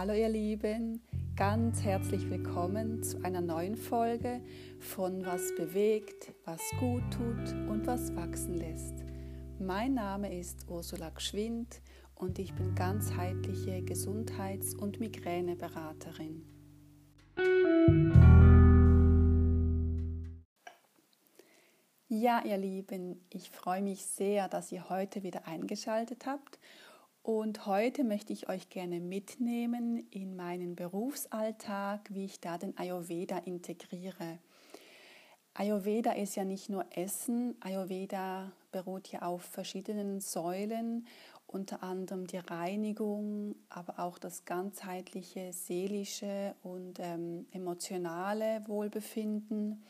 Hallo ihr Lieben, ganz herzlich willkommen zu einer neuen Folge von Was bewegt, was gut tut und was wachsen lässt. Mein Name ist Ursula Gschwind und ich bin ganzheitliche Gesundheits- und Migräneberaterin. Ja, ihr Lieben, ich freue mich sehr, dass ihr heute wieder eingeschaltet habt und heute möchte ich euch gerne mitnehmen in meinen Berufsalltag, wie ich da den Ayurveda integriere. Ayurveda ist ja nicht nur Essen, Ayurveda beruht ja auf verschiedenen Säulen, unter anderem die Reinigung, aber auch das ganzheitliche seelische und ähm, emotionale Wohlbefinden.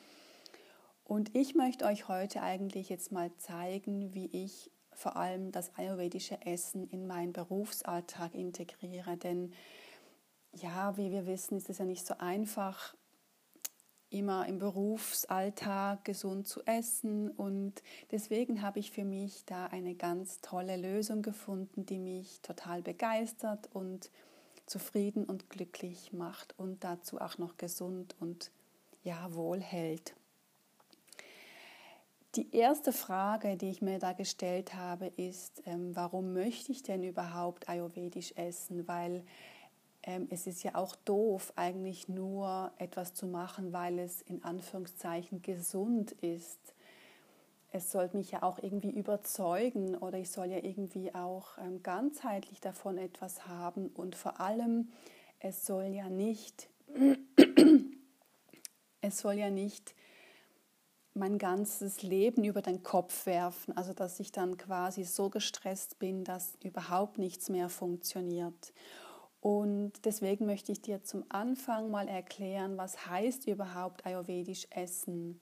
Und ich möchte euch heute eigentlich jetzt mal zeigen, wie ich vor allem das ayurvedische Essen in meinen Berufsalltag integriere. Denn ja, wie wir wissen, ist es ja nicht so einfach, immer im Berufsalltag gesund zu essen. Und deswegen habe ich für mich da eine ganz tolle Lösung gefunden, die mich total begeistert und zufrieden und glücklich macht und dazu auch noch gesund und ja, wohl hält. Die erste Frage, die ich mir da gestellt habe, ist, ähm, warum möchte ich denn überhaupt ayurvedisch essen? Weil ähm, es ist ja auch doof, eigentlich nur etwas zu machen, weil es in Anführungszeichen gesund ist. Es sollte mich ja auch irgendwie überzeugen oder ich soll ja irgendwie auch ähm, ganzheitlich davon etwas haben und vor allem, es soll ja nicht, es soll ja nicht mein ganzes Leben über den Kopf werfen, also dass ich dann quasi so gestresst bin, dass überhaupt nichts mehr funktioniert. Und deswegen möchte ich dir zum Anfang mal erklären, was heißt überhaupt ayurvedisch essen.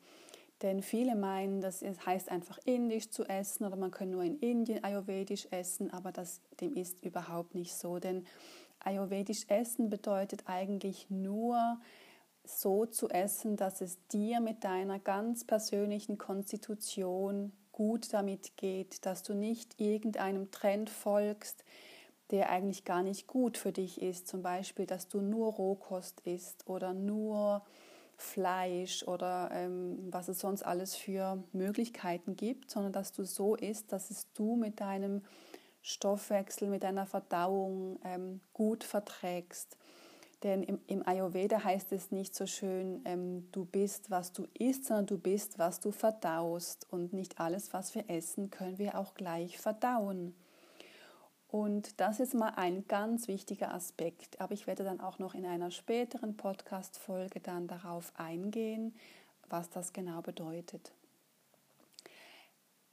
Denn viele meinen, das heißt einfach indisch zu essen oder man kann nur in Indien ayurvedisch essen, aber das, dem ist überhaupt nicht so. Denn ayurvedisch essen bedeutet eigentlich nur, so zu essen, dass es dir mit deiner ganz persönlichen Konstitution gut damit geht, dass du nicht irgendeinem Trend folgst, der eigentlich gar nicht gut für dich ist. Zum Beispiel, dass du nur Rohkost isst oder nur Fleisch oder ähm, was es sonst alles für Möglichkeiten gibt, sondern dass du so isst, dass es du mit deinem Stoffwechsel, mit deiner Verdauung ähm, gut verträgst. Denn im, im, Ayurveda heißt es nicht so schön, ähm, du bist, was du isst, sondern du bist, was du verdaust. Und nicht alles, was wir essen, können wir auch gleich verdauen. Und das ist mal ein ganz wichtiger Aspekt. Aber ich werde dann auch noch in einer späteren Podcast-Folge dann darauf eingehen, was das genau bedeutet.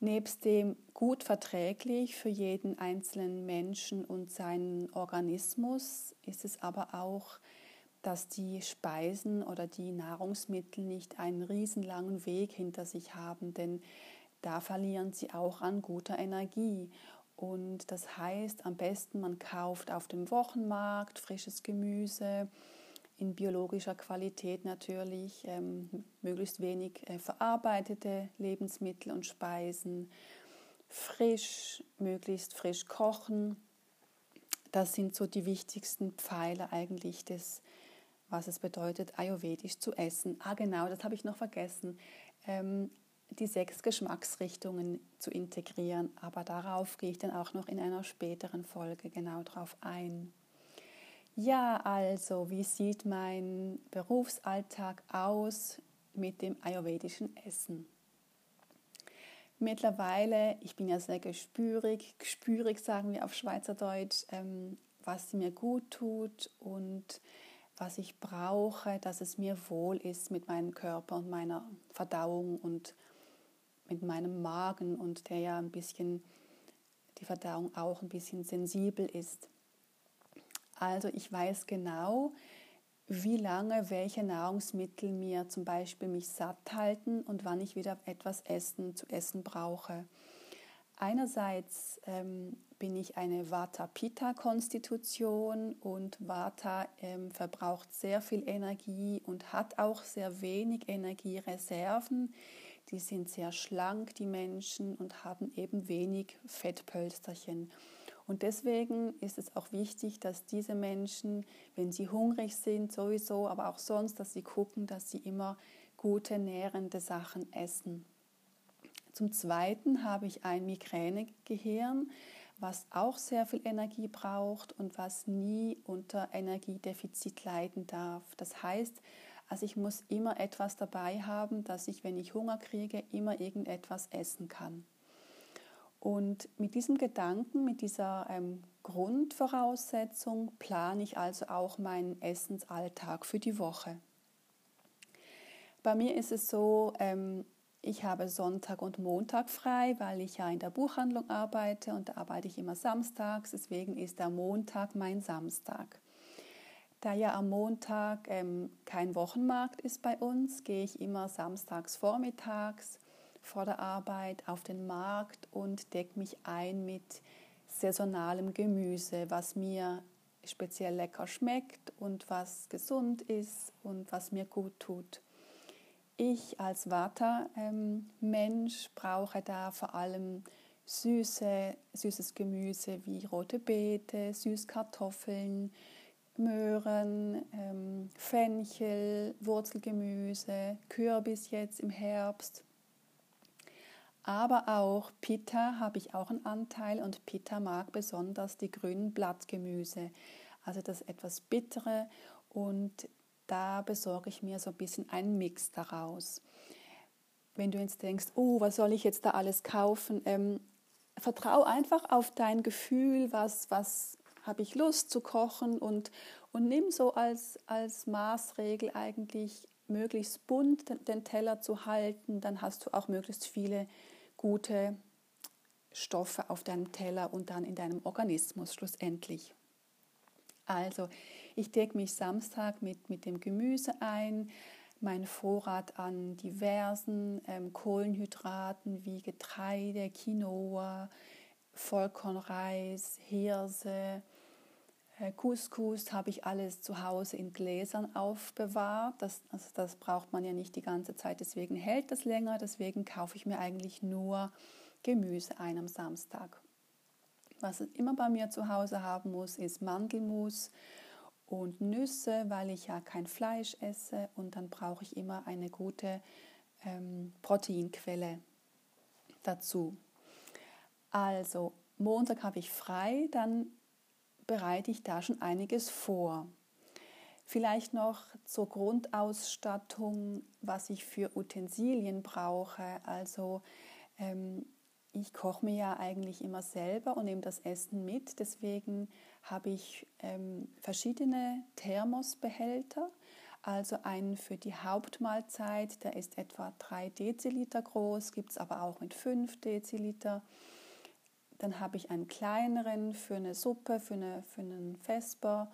Nebst dem gut verträglich für jeden einzelnen Menschen und seinen Organismus ist es aber auch, dass die Speisen oder die Nahrungsmittel nicht einen riesenlangen Weg hinter sich haben, denn da verlieren sie auch an guter Energie. Und das heißt, am besten man kauft auf dem Wochenmarkt frisches Gemüse, in biologischer Qualität natürlich, ähm, möglichst wenig äh, verarbeitete Lebensmittel und Speisen, frisch, möglichst frisch kochen. Das sind so die wichtigsten Pfeiler eigentlich des, was es bedeutet, ayurvedisch zu essen. Ah genau, das habe ich noch vergessen. Ähm, die sechs Geschmacksrichtungen zu integrieren, aber darauf gehe ich dann auch noch in einer späteren Folge genau drauf ein. Ja, also, wie sieht mein Berufsalltag aus mit dem ayurvedischen Essen? Mittlerweile, ich bin ja sehr gespürig, gespürig sagen wir auf Schweizerdeutsch, ähm, was mir gut tut und was ich brauche, dass es mir wohl ist mit meinem Körper und meiner Verdauung und mit meinem Magen und der ja ein bisschen, die Verdauung auch ein bisschen sensibel ist. Also ich weiß genau, wie lange welche Nahrungsmittel mir zum Beispiel mich satt halten und wann ich wieder etwas Essen zu essen brauche. Einerseits ähm, bin ich eine Vata-Pitta-Konstitution und Vata ähm, verbraucht sehr viel Energie und hat auch sehr wenig Energiereserven. Die sind sehr schlank, die Menschen, und haben eben wenig Fettpölsterchen. Und deswegen ist es auch wichtig, dass diese Menschen, wenn sie hungrig sind, sowieso, aber auch sonst, dass sie gucken, dass sie immer gute, nährende Sachen essen. Zum Zweiten habe ich ein Migränegehirn, was auch sehr viel Energie braucht und was nie unter Energiedefizit leiden darf. Das heißt, also ich muss immer etwas dabei haben, dass ich, wenn ich Hunger kriege, immer irgendetwas essen kann. Und mit diesem Gedanken, mit dieser ähm, Grundvoraussetzung plane ich also auch meinen Essensalltag für die Woche. Bei mir ist es so, ähm, ich habe Sonntag und Montag frei, weil ich ja in der Buchhandlung arbeite und da arbeite ich immer samstags. Deswegen ist der Montag mein Samstag. Da ja am Montag ähm, kein Wochenmarkt ist bei uns, gehe ich immer samstags vormittags vor der Arbeit auf den Markt und decke mich ein mit saisonalem Gemüse, was mir speziell lecker schmeckt und was gesund ist und was mir gut tut. Ich als Vata-Mensch brauche da vor allem süße, süßes Gemüse wie rote Beete, Süßkartoffeln, Möhren, ähm, Fenchel, Wurzelgemüse, Kürbis jetzt im Herbst, aber auch Pitta habe ich auch einen Anteil und Pitta mag besonders die grünen Blattgemüse, also das etwas bittere und da besorge ich mir so ein bisschen einen Mix daraus. Wenn du jetzt denkst, oh, was soll ich jetzt da alles kaufen? Ähm, vertrau einfach auf dein Gefühl, was, was habe ich Lust zu kochen und, und nimm so als, als Maßregel eigentlich möglichst bunt den Teller zu halten, dann hast du auch möglichst viele gute Stoffe auf deinem Teller und dann in deinem Organismus schlussendlich. Also, ich decke mich Samstag mit, mit dem Gemüse ein, mein Vorrat an diversen ähm, Kohlenhydraten wie Getreide, Quinoa, Vollkornreis, Hirse, Couscous habe ich alles zu Hause in Gläsern aufbewahrt. Das, also das braucht man ja nicht die ganze Zeit, deswegen hält das länger. Deswegen kaufe ich mir eigentlich nur Gemüse ein am Samstag. Was ich immer bei mir zu Hause haben muss, ist Mandelmus und Nüsse, weil ich ja kein Fleisch esse und dann brauche ich immer eine gute ähm, Proteinquelle dazu. Also Montag habe ich frei, dann bereite ich da schon einiges vor. Vielleicht noch zur Grundausstattung, was ich für Utensilien brauche. Also ähm, ich koche mir ja eigentlich immer selber und nehme das Essen mit. Deswegen habe ich ähm, verschiedene Thermosbehälter. Also einen für die Hauptmahlzeit, der ist etwa 3 Deziliter groß, gibt es aber auch mit 5 Deziliter. Dann habe ich einen kleineren für eine Suppe, für, eine, für einen Vesper.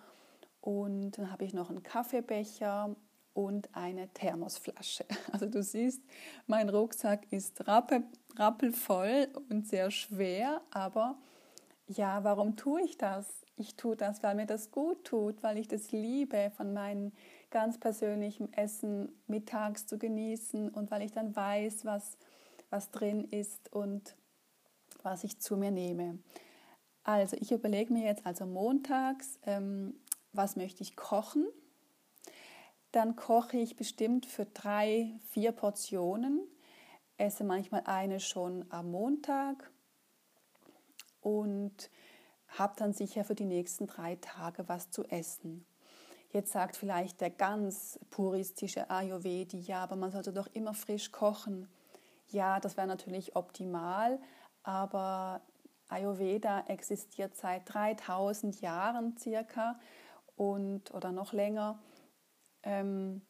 Und dann habe ich noch einen Kaffeebecher und eine Thermosflasche. Also du siehst, mein Rucksack ist rappel, rappelvoll und sehr schwer, aber ja, warum tue ich das? Ich tue das, weil mir das gut tut, weil ich das liebe, von meinem ganz persönlichen Essen mittags zu genießen und weil ich dann weiß, was, was drin ist und was ich zu mir nehme. Also ich überlege mir jetzt also montags, ähm, was möchte ich kochen. Dann koche ich bestimmt für drei, vier Portionen, esse manchmal eine schon am Montag und habe dann sicher für die nächsten drei Tage was zu essen. Jetzt sagt vielleicht der ganz puristische Ayurvedi, ja, aber man sollte doch immer frisch kochen. Ja, das wäre natürlich optimal, aber Ayurveda existiert seit 3000 Jahren circa und oder noch länger. Ähm,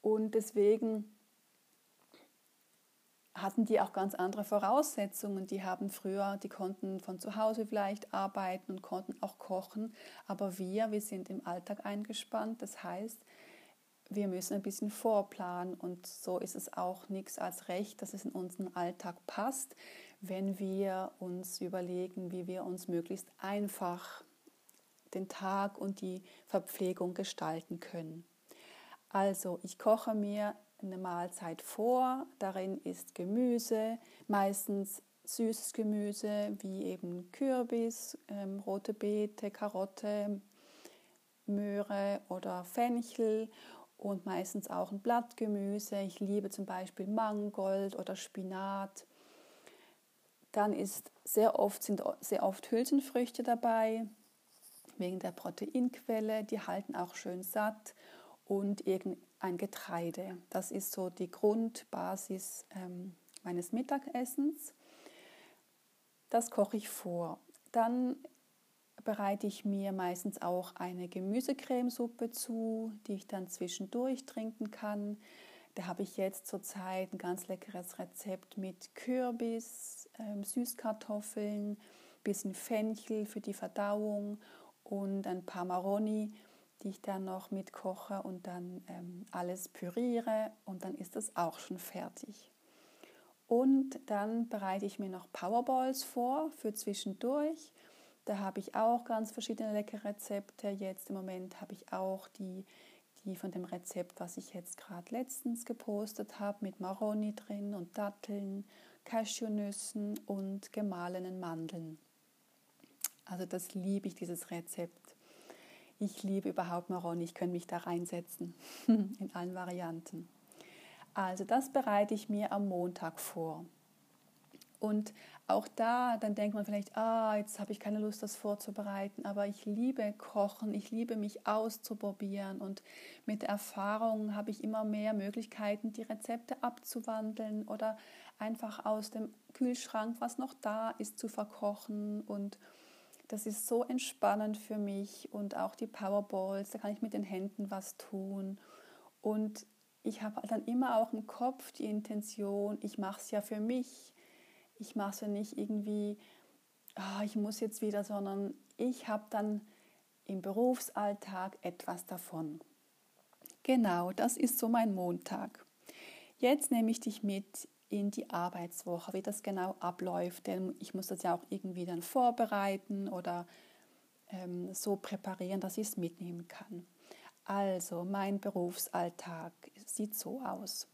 und deswegen hatten die auch ganz andere Voraussetzungen. Die haben früher, die konnten von zu Hause vielleicht arbeiten und konnten auch kochen. Aber wir, wir sind im Alltag eingespannt. Das heißt, wir müssen ein bisschen vorplanen und so ist es auch nichts als recht, dass es in unseren Alltag passt, wenn wir uns überlegen, wie wir uns möglichst einfach den Tag und die Verpflegung gestalten können. Also ich koche mir eine Mahlzeit vor, darin ist Gemüse, meistens süßes Gemüse wie eben Kürbis, ähm, rote Beete, Karotte, Möhre oder Fenchel und meistens auch ein Blattgemüse. Ich liebe zum Beispiel Mangold oder Spinat. Dann ist sehr oft, sind sehr oft Hülsenfrüchte dabei, wegen der Proteinquelle. Die halten auch schön satt und irgendein Getreide. Das ist so die Grundbasis ähm, meines Mittagessens. Das koche ich vor. Dann bereite ich mir meistens auch eine Gemüsecremesuppe zu, die ich dann zwischendurch trinken kann. Da habe ich jetzt zurzeit ein ganz leckeres Rezept mit Kürbis, ähm, Süßkartoffeln, bisschen Fenchel für die Verdauung und ein paar Maroni, die ich dann noch mitkoche und dann ähm, alles püriere und dann ist das auch schon fertig. Und dann bereite ich mir noch Powerballs vor für zwischendurch. Da habe ich auch ganz verschiedene leckere Rezepte. Jetzt im Moment habe ich auch die, die von dem Rezept, was ich jetzt gerade letztens gepostet habe, mit Maroni drin und Datteln, Cashewnüssen und gemahlenen Mandeln. Also das liebe ich, dieses Rezept. Ich liebe überhaupt Maroni, ich könnte mich da reinsetzen in allen Varianten. Also das bereite ich mir am Montag vor. Und auch da, dann denkt man vielleicht, ah, jetzt habe ich keine Lust, das vorzubereiten, aber ich liebe Kochen, ich liebe mich auszuprobieren und mit Erfahrung habe ich immer mehr Möglichkeiten, die Rezepte abzuwandeln oder einfach aus dem Kühlschrank, was noch da ist, zu verkochen und das ist so entspannend für mich und auch die Powerballs, da kann ich mit den Händen was tun und ich habe dann immer auch im Kopf die Intention, ich mache es ja für mich. Ich mache es ja nicht irgendwie, oh, ich muss jetzt wieder, sondern ich habe dann im Berufsalltag etwas davon. Genau, das ist so mein Montag. Jetzt nehme ich dich mit in die Arbeitswoche, wie das genau abläuft, denn ich muss das ja auch irgendwie dann vorbereiten oder ähm, so präparieren, dass ich es mitnehmen kann. Also, mein Berufsalltag sieht so aus.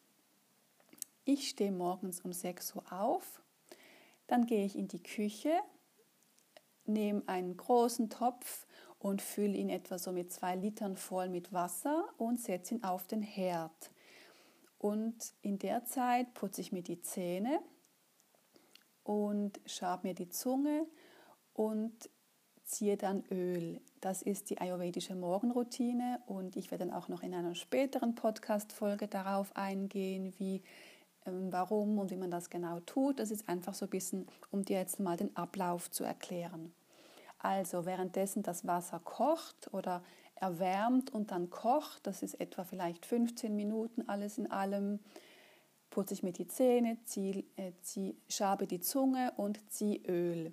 Ich stehe morgens um 6 Uhr auf, dann gehe ich in die Küche, nehme einen großen Topf und fülle ihn etwa so mit zwei Litern voll mit Wasser und setze ihn auf den Herd. Und in der Zeit putze ich mir die Zähne und schabe mir die Zunge und ziehe dann Öl. Das ist die ayurvedische Morgenroutine und ich werde dann auch noch in einer späteren Podcast-Folge darauf eingehen, wie, warum und wie man das genau tut. Das ist einfach so ein bisschen, um dir jetzt mal den Ablauf zu erklären. Also währenddessen das Wasser kocht oder erwärmt und dann kocht, das ist etwa vielleicht 15 Minuten alles in allem, putze ich mir die Zähne, zieh, äh, zieh, schabe die Zunge und ziehe Öl.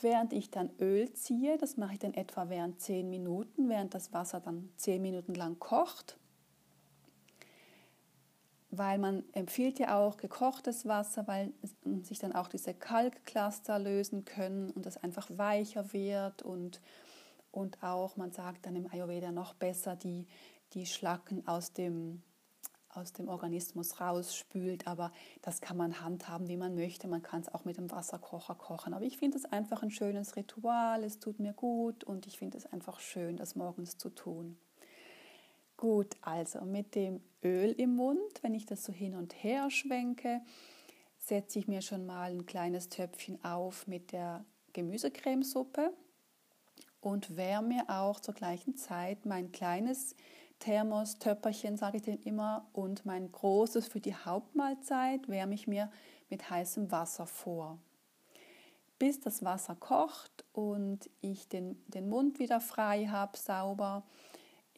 Während ich dann Öl ziehe, das mache ich dann etwa während 10 Minuten, während das Wasser dann 10 Minuten lang kocht. Weil man empfiehlt ja auch gekochtes Wasser, weil sich dann auch diese Kalkcluster lösen können und das einfach weicher wird und, und auch, man sagt dann im Ayurveda noch besser, die, die Schlacken aus dem aus dem Organismus rausspült. Aber das kann man handhaben, wie man möchte. Man kann es auch mit dem Wasserkocher kochen. Aber ich finde es einfach ein schönes Ritual. Es tut mir gut und ich finde es einfach schön, das morgens zu tun. Gut, also mit dem Öl im Mund, wenn ich das so hin und her schwenke, setze ich mir schon mal ein kleines Töpfchen auf mit der Gemüsecremesuppe und wärme auch zur gleichen Zeit mein kleines Thermos, Töpperchen, sage ich dem immer, und mein großes für die Hauptmahlzeit wärme ich mir mit heißem Wasser vor. Bis das Wasser kocht und ich den, den Mund wieder frei habe, sauber,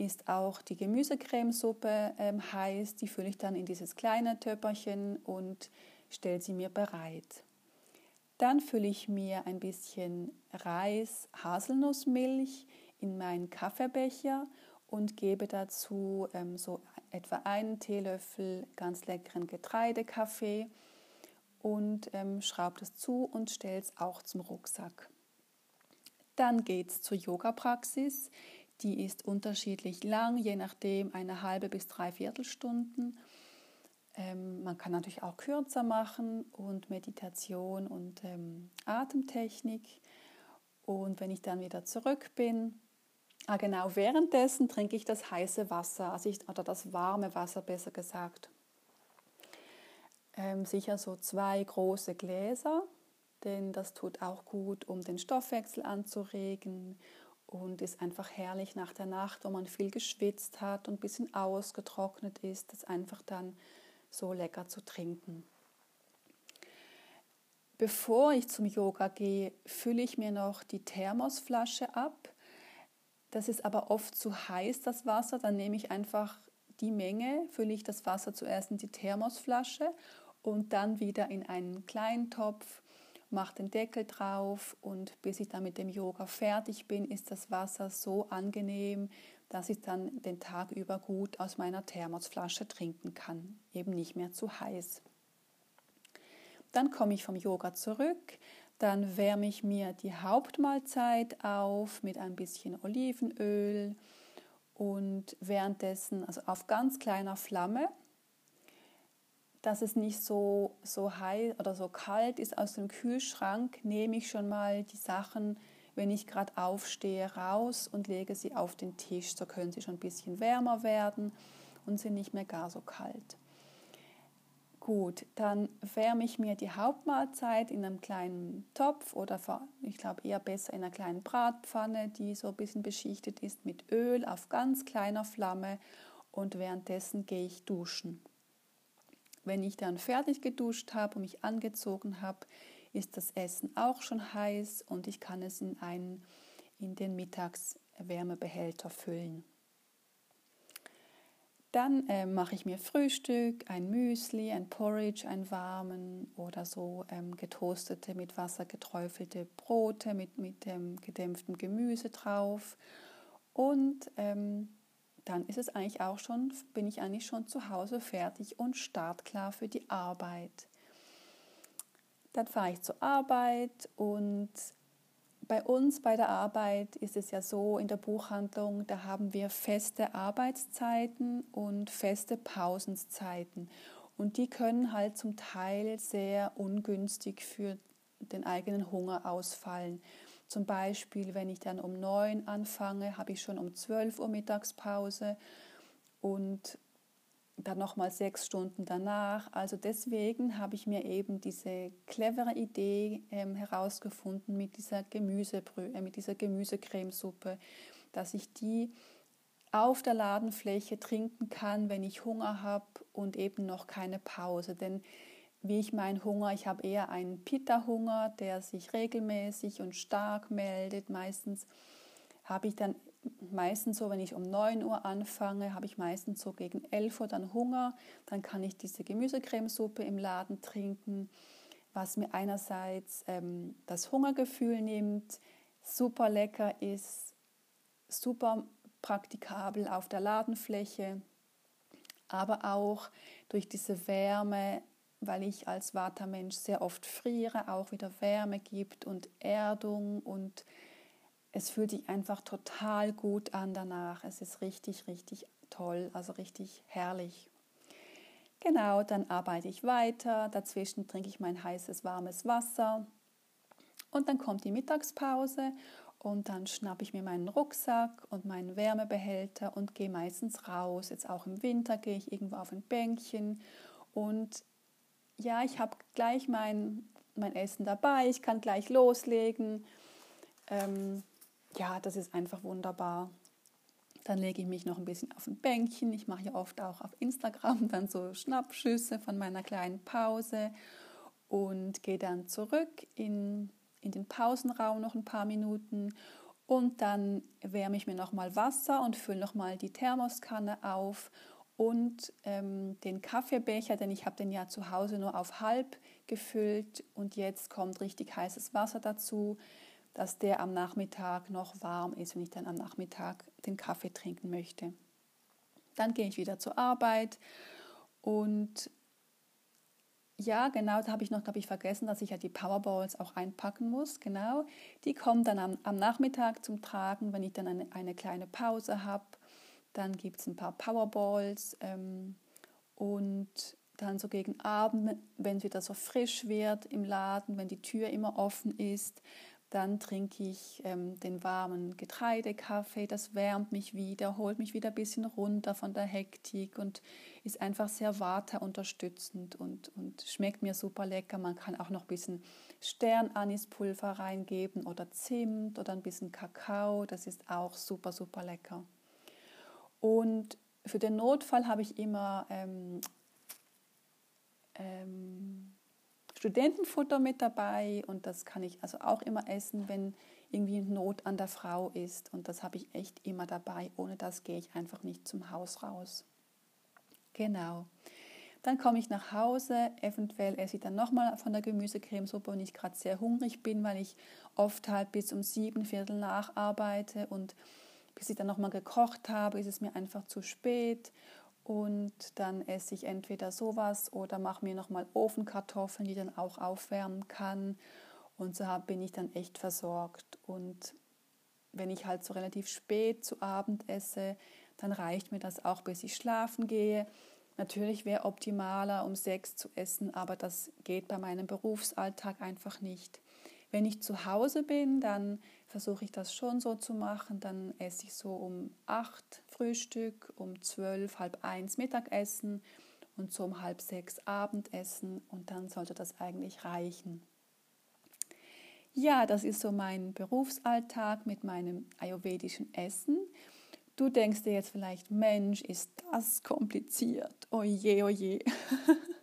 ist auch die Gemüsecremesuppe ähm, heiß. Die fülle ich dann in dieses kleine Töpperchen und stelle sie mir bereit. Dann fülle ich mir ein bisschen Reis, Haselnussmilch in meinen Kaffeebecher und gebe dazu ähm, so etwa einen Teelöffel ganz leckeren Getreidekaffee und ähm, schraube das zu und stelle es auch zum Rucksack. Dann geht es zur Yoga-Praxis. Die ist unterschiedlich lang, je nachdem eine halbe bis dreiviertel Stunden. Ähm, man kann natürlich auch kürzer machen und Meditation und ähm, Atemtechnik. Und wenn ich dann wieder zurück bin, ah genau, währenddessen trinke ich das heiße Wasser, also ich, oder das warme Wasser besser gesagt. Ähm, sicher so zwei große Gläser, denn das tut auch gut, um den Stoffwechsel anzuregen und ist einfach herrlich nach der Nacht, wo man viel geschwitzt hat und ein bisschen ausgetrocknet ist, das einfach dann so lecker zu trinken. Bevor ich zum Yoga gehe, fülle ich mir noch die Thermosflasche ab. Das ist aber oft zu heiß, das Wasser. Dann nehme ich einfach die Menge, fülle ich das Wasser zuerst in die Thermosflasche und dann wieder in einen kleinen Topf, mache den Deckel drauf und bis ich dann mit dem Yoga fertig bin, ist das Wasser so angenehm, dass ich dann den Tag über gut aus meiner Thermosflasche trinken kann, eben nicht mehr zu heiß. Dann komme ich vom Yoga zurück, dann wärme ich mir die Hauptmahlzeit auf mit ein bisschen Olivenöl und währenddessen, also auf ganz kleiner Flamme, dass es nicht so, so heiß oder so kalt ist aus dem Kühlschrank, nehme ich schon mal die Sachen, wenn ich gerade aufstehe, raus und lege sie auf den Tisch. So können sie schon ein bisschen wärmer werden und sind nicht mehr gar so kalt. Gut, dann wärme ich mir die Hauptmahlzeit in einem kleinen Topf oder ich glaube eher besser in einer kleinen Bratpfanne, die so ein bisschen beschichtet ist mit Öl auf ganz kleiner Flamme und währenddessen gehe ich duschen. Wenn ich dann fertig geduscht habe und mich angezogen habe, ist das Essen auch schon heiß und ich kann es in einen in den Mittagswärmebehälter füllen. Dann äh, mache ich mir Frühstück, ein Müsli, ein Porridge, ein warmen oder so ähm, getoastete, mit Wasser geträufelte Brote mit, mit ähm, gedämpftem Gemüse drauf. Und ähm, dann ist es eigentlich auch schon, bin ich eigentlich schon zu Hause fertig und startklar für die Arbeit. Dann fahre ich zur Arbeit und bei uns bei der Arbeit ist es ja so in der Buchhandlung, da haben wir feste Arbeitszeiten und feste Pausenzeiten. Und die können halt zum Teil sehr ungünstig für den eigenen Hunger ausfallen. Zum Beispiel, wenn ich dann um neun anfange, habe ich schon um 12 Uhr Mittagspause und dann nochmal sechs Stunden danach. Also deswegen habe ich mir eben diese clevere Idee ähm, herausgefunden mit dieser, Gemüsebrü äh, mit dieser Gemüsecremesuppe, dass ich die auf der Ladenfläche trinken kann, wenn ich Hunger habe und eben noch keine Pause. Denn wie ich meinen Hunger, ich habe eher einen Pitta-Hunger, der sich regelmäßig und stark meldet. Meistens habe ich dann meistens so, wenn ich um 9 Uhr anfange, habe ich meistens so gegen 11 Uhr dann Hunger. Dann kann ich diese Gemüsecremesuppe im Laden trinken, was mir einerseits ähm, das Hungergefühl nimmt, super lecker ist, super praktikabel auf der Ladenfläche, aber auch durch diese Wärme, weil ich als Vata-Mensch sehr oft friere, auch wieder Wärme gibt und Erdung und es fühlt sich einfach total gut an danach. Es ist richtig, richtig toll, also richtig herrlich. Genau, dann arbeite ich weiter. Dazwischen trinke ich mein heißes, warmes Wasser. Und dann kommt die Mittagspause und dann schnappe ich mir meinen Rucksack und meinen Wärmebehälter und gehe meistens raus. Jetzt auch im Winter gehe ich irgendwo auf ein Bänkchen und ja, ich habe gleich mein, mein Essen dabei, ich kann gleich loslegen. Ähm, ja, das ist einfach wunderbar. Dann lege ich mich noch ein bisschen auf ein Bänkchen. Ich mache ja oft auch auf Instagram dann so Schnappschüsse von meiner kleinen Pause und gehe dann zurück in, in den Pausenraum noch ein paar Minuten und dann wärme ich mir nochmal Wasser und fülle nochmal die Thermoskanne auf und ähm, den Kaffeebecher, denn ich habe den ja zu Hause nur auf halb gefüllt und jetzt kommt richtig heißes Wasser dazu dass der am Nachmittag noch warm ist, wenn ich dann am Nachmittag den Kaffee trinken möchte. Dann gehe ich wieder zur Arbeit und ja, genau, da habe ich noch, glaube ich, vergessen, dass ich ja die Powerballs auch einpacken muss. Genau, die kommen dann am, am Nachmittag zum Tragen, wenn ich dann eine, eine kleine Pause habe. Dann gibt es ein paar Powerballs ähm, und dann so gegen Abend, wenn es wieder so frisch wird im Laden, wenn die Tür immer offen ist, dann trinke ich ähm, den warmen Getreidekaffee, das wärmt mich wieder, holt mich wieder ein bisschen runter von der Hektik und ist einfach sehr waterunterstützend und, und schmeckt mir super lecker. Man kann auch noch ein bisschen Sternanispulver reingeben oder Zimt oder ein bisschen Kakao, das ist auch super, super lecker. Und für den Notfall habe ich immer ähm, ähm, Studentenfutter mit dabei und das kann ich also auch immer essen, wenn irgendwie Not an der Frau ist. Und das habe ich echt immer dabei. Ohne das gehe ich einfach nicht zum Haus raus. Genau. Dann komme ich nach Hause, eventuell esse ich dann nochmal von der Gemüsecremesuppe, wenn ich gerade sehr hungrig bin, weil ich oft halt bis um sieben Viertel nacharbeite und bis ich dann nochmal gekocht habe, ist es mir einfach zu spät und dann esse ich entweder sowas oder mache mir nochmal Ofenkartoffeln, die dann auch aufwärmen kann. Und so bin ich dann echt versorgt. Und wenn ich halt so relativ spät zu Abend esse, dann reicht mir das auch, bis ich schlafen gehe. Natürlich wäre optimaler, um sechs zu essen, aber das geht bei meinem Berufsalltag einfach nicht. Wenn ich zu Hause bin, dann versuche ich das schon so zu machen. Dann esse ich so um acht Frühstück, um zwölf, halb eins Mittagessen und so um halb sechs Abendessen und dann sollte das eigentlich reichen. Ja, das ist so mein Berufsalltag mit meinem ayurvedischen Essen. Du denkst dir jetzt vielleicht, Mensch, ist das kompliziert. Oje, oje.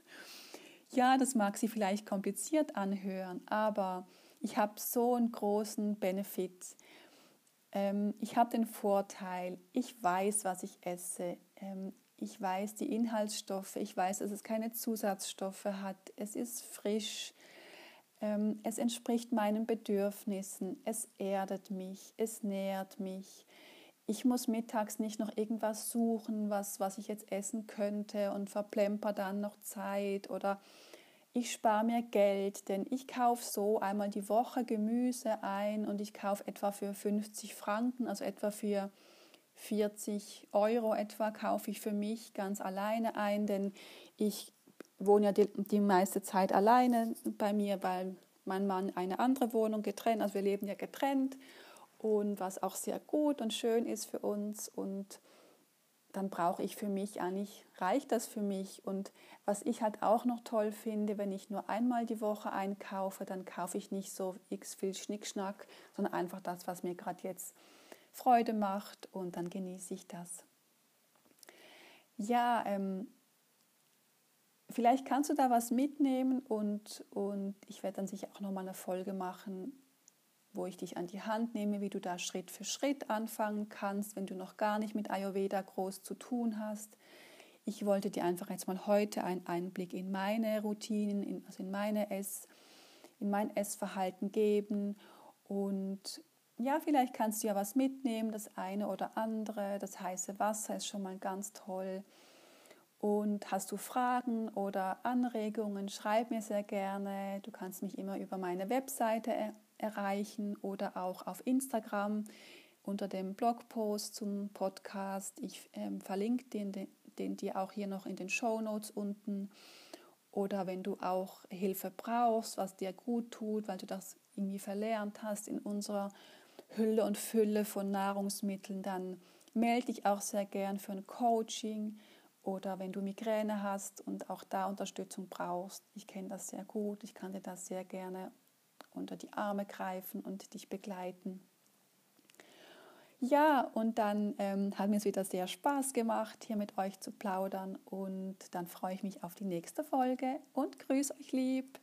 ja, das mag sich vielleicht kompliziert anhören, aber ich habe so einen großen Benefit. Ähm, ich habe den Vorteil, ich weiß, was ich esse. Ähm, ich weiß die Inhaltsstoffe, ich weiß, dass es keine Zusatzstoffe hat. Es ist frisch. Ähm, es entspricht meinen Bedürfnissen. Es erdet mich. Es nährt mich. Ich muss mittags nicht noch irgendwas suchen, was, was ich jetzt essen könnte und verplemper dann noch Zeit oder ich spare mir Geld, denn ich kaufe so einmal die Woche Gemüse ein und ich kaufe etwa für 50 Franken, also etwa für 40 Euro etwa kaufe ich für mich ganz alleine ein, denn ich wohne ja die, die meiste Zeit alleine bei mir, weil mein Mann eine andere Wohnung getrennt, also wir leben ja getrennt und was auch sehr gut und schön ist für uns und dann brauche ich für mich eigentlich, reicht das für mich. Und was ich halt auch noch toll finde, wenn ich nur einmal die Woche einkaufe, dann kaufe ich nicht so x viel Schnickschnack, sondern einfach das, was mir gerade jetzt Freude macht und dann genieße ich das. Ja, ähm, vielleicht kannst du da was mitnehmen und, und ich werde dann sicher auch nochmal eine Folge machen, wo ich dich an die Hand nehme, wie du da Schritt für Schritt anfangen kannst, wenn du noch gar nicht mit Ayurveda groß zu tun hast. Ich wollte dir einfach jetzt mal heute einen Einblick in meine Routinen, in, also in, meine Ess, in mein Essverhalten geben. Und ja, vielleicht kannst du ja was mitnehmen, das eine oder andere. Das heiße Wasser ist schon mal ganz toll. Und hast du Fragen oder Anregungen, schreib mir sehr gerne. Du kannst mich immer über meine Webseite erreichen oder auch auf Instagram unter dem Blogpost zum Podcast. Ich ähm, verlinke den, den, den dir auch hier noch in den Show Notes unten. Oder wenn du auch Hilfe brauchst, was dir gut tut, weil du das irgendwie verlernt hast in unserer Hülle und Fülle von Nahrungsmitteln, dann melde dich auch sehr gern für ein Coaching oder wenn du Migräne hast und auch da Unterstützung brauchst. Ich kenne das sehr gut, ich kann dir das sehr gerne unter die Arme greifen und dich begleiten. Ja, und dann ähm, hat mir es wieder sehr Spaß gemacht, hier mit euch zu plaudern und dann freue ich mich auf die nächste Folge und grüße euch lieb.